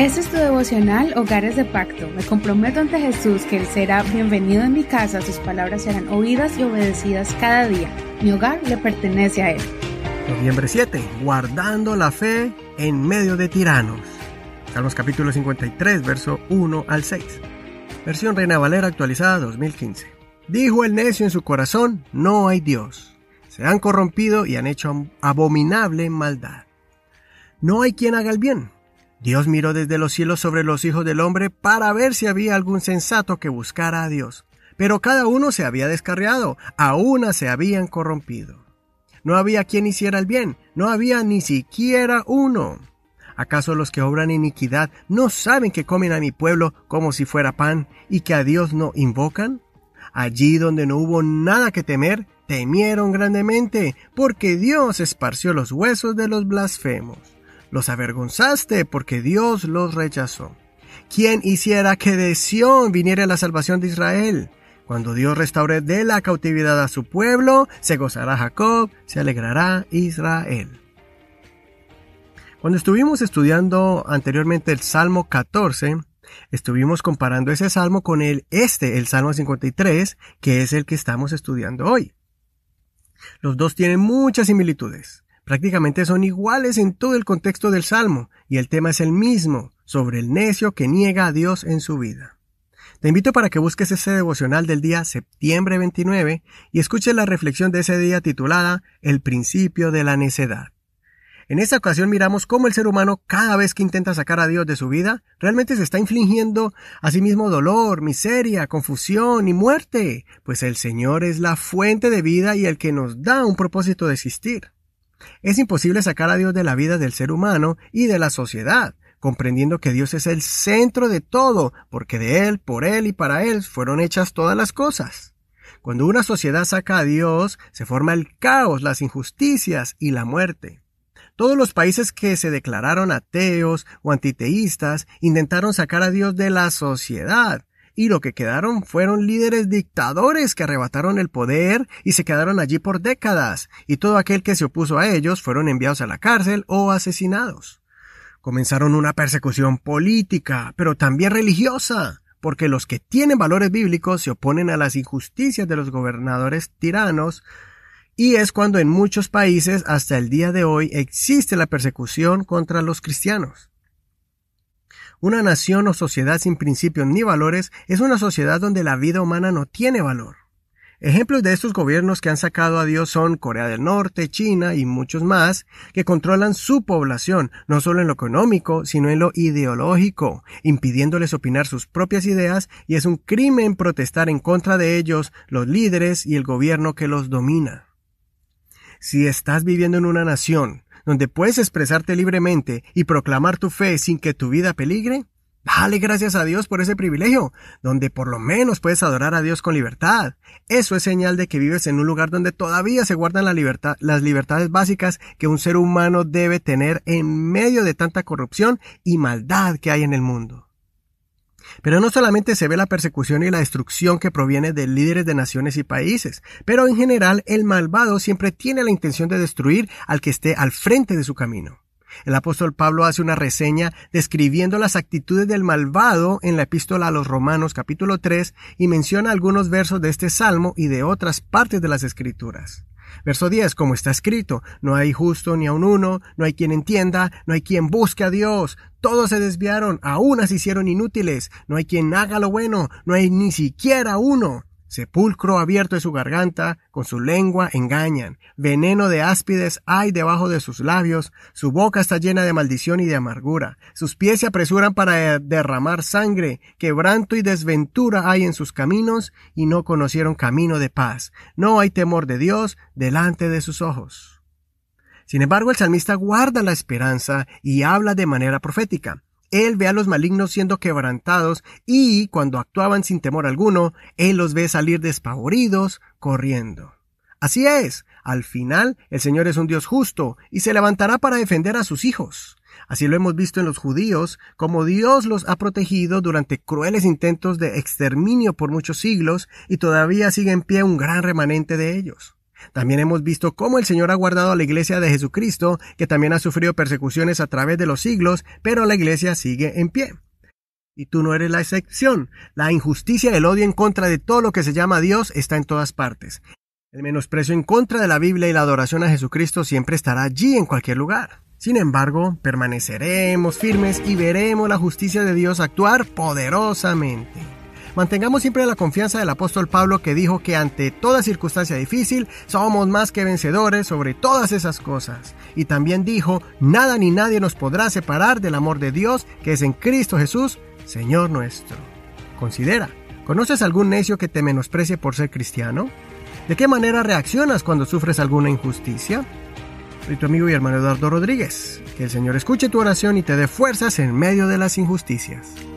Este es tu devocional Hogares de Pacto. Me comprometo ante Jesús que Él será bienvenido en mi casa, sus palabras serán oídas y obedecidas cada día. Mi hogar le pertenece a Él. Noviembre 7. Guardando la fe en medio de tiranos. Salmos capítulo 53, verso 1 al 6. Versión Reina Valera actualizada 2015. Dijo el necio en su corazón, no hay Dios. Se han corrompido y han hecho abominable maldad. No hay quien haga el bien Dios miró desde los cielos sobre los hijos del hombre para ver si había algún sensato que buscara a Dios. Pero cada uno se había descarriado, a una se habían corrompido. No había quien hiciera el bien, no había ni siquiera uno. ¿Acaso los que obran iniquidad no saben que comen a mi pueblo como si fuera pan y que a Dios no invocan? Allí donde no hubo nada que temer, temieron grandemente, porque Dios esparció los huesos de los blasfemos. Los avergonzaste porque Dios los rechazó. ¿Quién hiciera que de Sión viniera la salvación de Israel? Cuando Dios restaure de la cautividad a su pueblo, se gozará Jacob, se alegrará Israel. Cuando estuvimos estudiando anteriormente el Salmo 14, estuvimos comparando ese salmo con el este, el Salmo 53, que es el que estamos estudiando hoy. Los dos tienen muchas similitudes. Prácticamente son iguales en todo el contexto del Salmo, y el tema es el mismo, sobre el necio que niega a Dios en su vida. Te invito para que busques ese devocional del día septiembre 29 y escuches la reflexión de ese día titulada El principio de la necedad. En esta ocasión miramos cómo el ser humano cada vez que intenta sacar a Dios de su vida, realmente se está infligiendo a sí mismo dolor, miseria, confusión y muerte, pues el Señor es la fuente de vida y el que nos da un propósito de existir. Es imposible sacar a Dios de la vida del ser humano y de la sociedad, comprendiendo que Dios es el centro de todo, porque de Él, por Él y para Él fueron hechas todas las cosas. Cuando una sociedad saca a Dios, se forma el caos, las injusticias y la muerte. Todos los países que se declararon ateos o antiteístas intentaron sacar a Dios de la sociedad, y lo que quedaron fueron líderes dictadores que arrebataron el poder y se quedaron allí por décadas, y todo aquel que se opuso a ellos fueron enviados a la cárcel o asesinados. Comenzaron una persecución política, pero también religiosa, porque los que tienen valores bíblicos se oponen a las injusticias de los gobernadores tiranos, y es cuando en muchos países hasta el día de hoy existe la persecución contra los cristianos. Una nación o sociedad sin principios ni valores es una sociedad donde la vida humana no tiene valor. Ejemplos de estos gobiernos que han sacado a Dios son Corea del Norte, China y muchos más, que controlan su población, no solo en lo económico, sino en lo ideológico, impidiéndoles opinar sus propias ideas y es un crimen protestar en contra de ellos, los líderes y el gobierno que los domina. Si estás viviendo en una nación donde puedes expresarte libremente y proclamar tu fe sin que tu vida peligre? Dale gracias a Dios por ese privilegio, donde por lo menos puedes adorar a Dios con libertad. Eso es señal de que vives en un lugar donde todavía se guardan libertad, las libertades básicas que un ser humano debe tener en medio de tanta corrupción y maldad que hay en el mundo. Pero no solamente se ve la persecución y la destrucción que proviene de líderes de naciones y países, pero en general el malvado siempre tiene la intención de destruir al que esté al frente de su camino. El apóstol Pablo hace una reseña describiendo las actitudes del malvado en la epístola a los Romanos capítulo 3 y menciona algunos versos de este salmo y de otras partes de las escrituras. Verso 10, como está escrito, no hay justo ni aun uno, no hay quien entienda, no hay quien busque a Dios, todos se desviaron, aún se hicieron inútiles, no hay quien haga lo bueno, no hay ni siquiera uno. Sepulcro abierto de su garganta, con su lengua engañan. Veneno de áspides hay debajo de sus labios. Su boca está llena de maldición y de amargura. Sus pies se apresuran para derramar sangre. Quebranto y desventura hay en sus caminos y no conocieron camino de paz. No hay temor de Dios delante de sus ojos. Sin embargo, el salmista guarda la esperanza y habla de manera profética. Él ve a los malignos siendo quebrantados y, cuando actuaban sin temor alguno, Él los ve salir despavoridos, corriendo. Así es, al final el Señor es un Dios justo y se levantará para defender a sus hijos. Así lo hemos visto en los judíos, como Dios los ha protegido durante crueles intentos de exterminio por muchos siglos y todavía sigue en pie un gran remanente de ellos. También hemos visto cómo el Señor ha guardado a la iglesia de Jesucristo, que también ha sufrido persecuciones a través de los siglos, pero la iglesia sigue en pie. Y tú no eres la excepción. La injusticia y el odio en contra de todo lo que se llama Dios está en todas partes. El menosprecio en contra de la Biblia y la adoración a Jesucristo siempre estará allí en cualquier lugar. Sin embargo, permaneceremos firmes y veremos la justicia de Dios actuar poderosamente. Mantengamos siempre la confianza del apóstol Pablo que dijo que ante toda circunstancia difícil somos más que vencedores sobre todas esas cosas. Y también dijo, nada ni nadie nos podrá separar del amor de Dios que es en Cristo Jesús, Señor nuestro. Considera, ¿conoces algún necio que te menosprecie por ser cristiano? ¿De qué manera reaccionas cuando sufres alguna injusticia? Soy tu amigo y hermano Eduardo Rodríguez. Que el Señor escuche tu oración y te dé fuerzas en medio de las injusticias.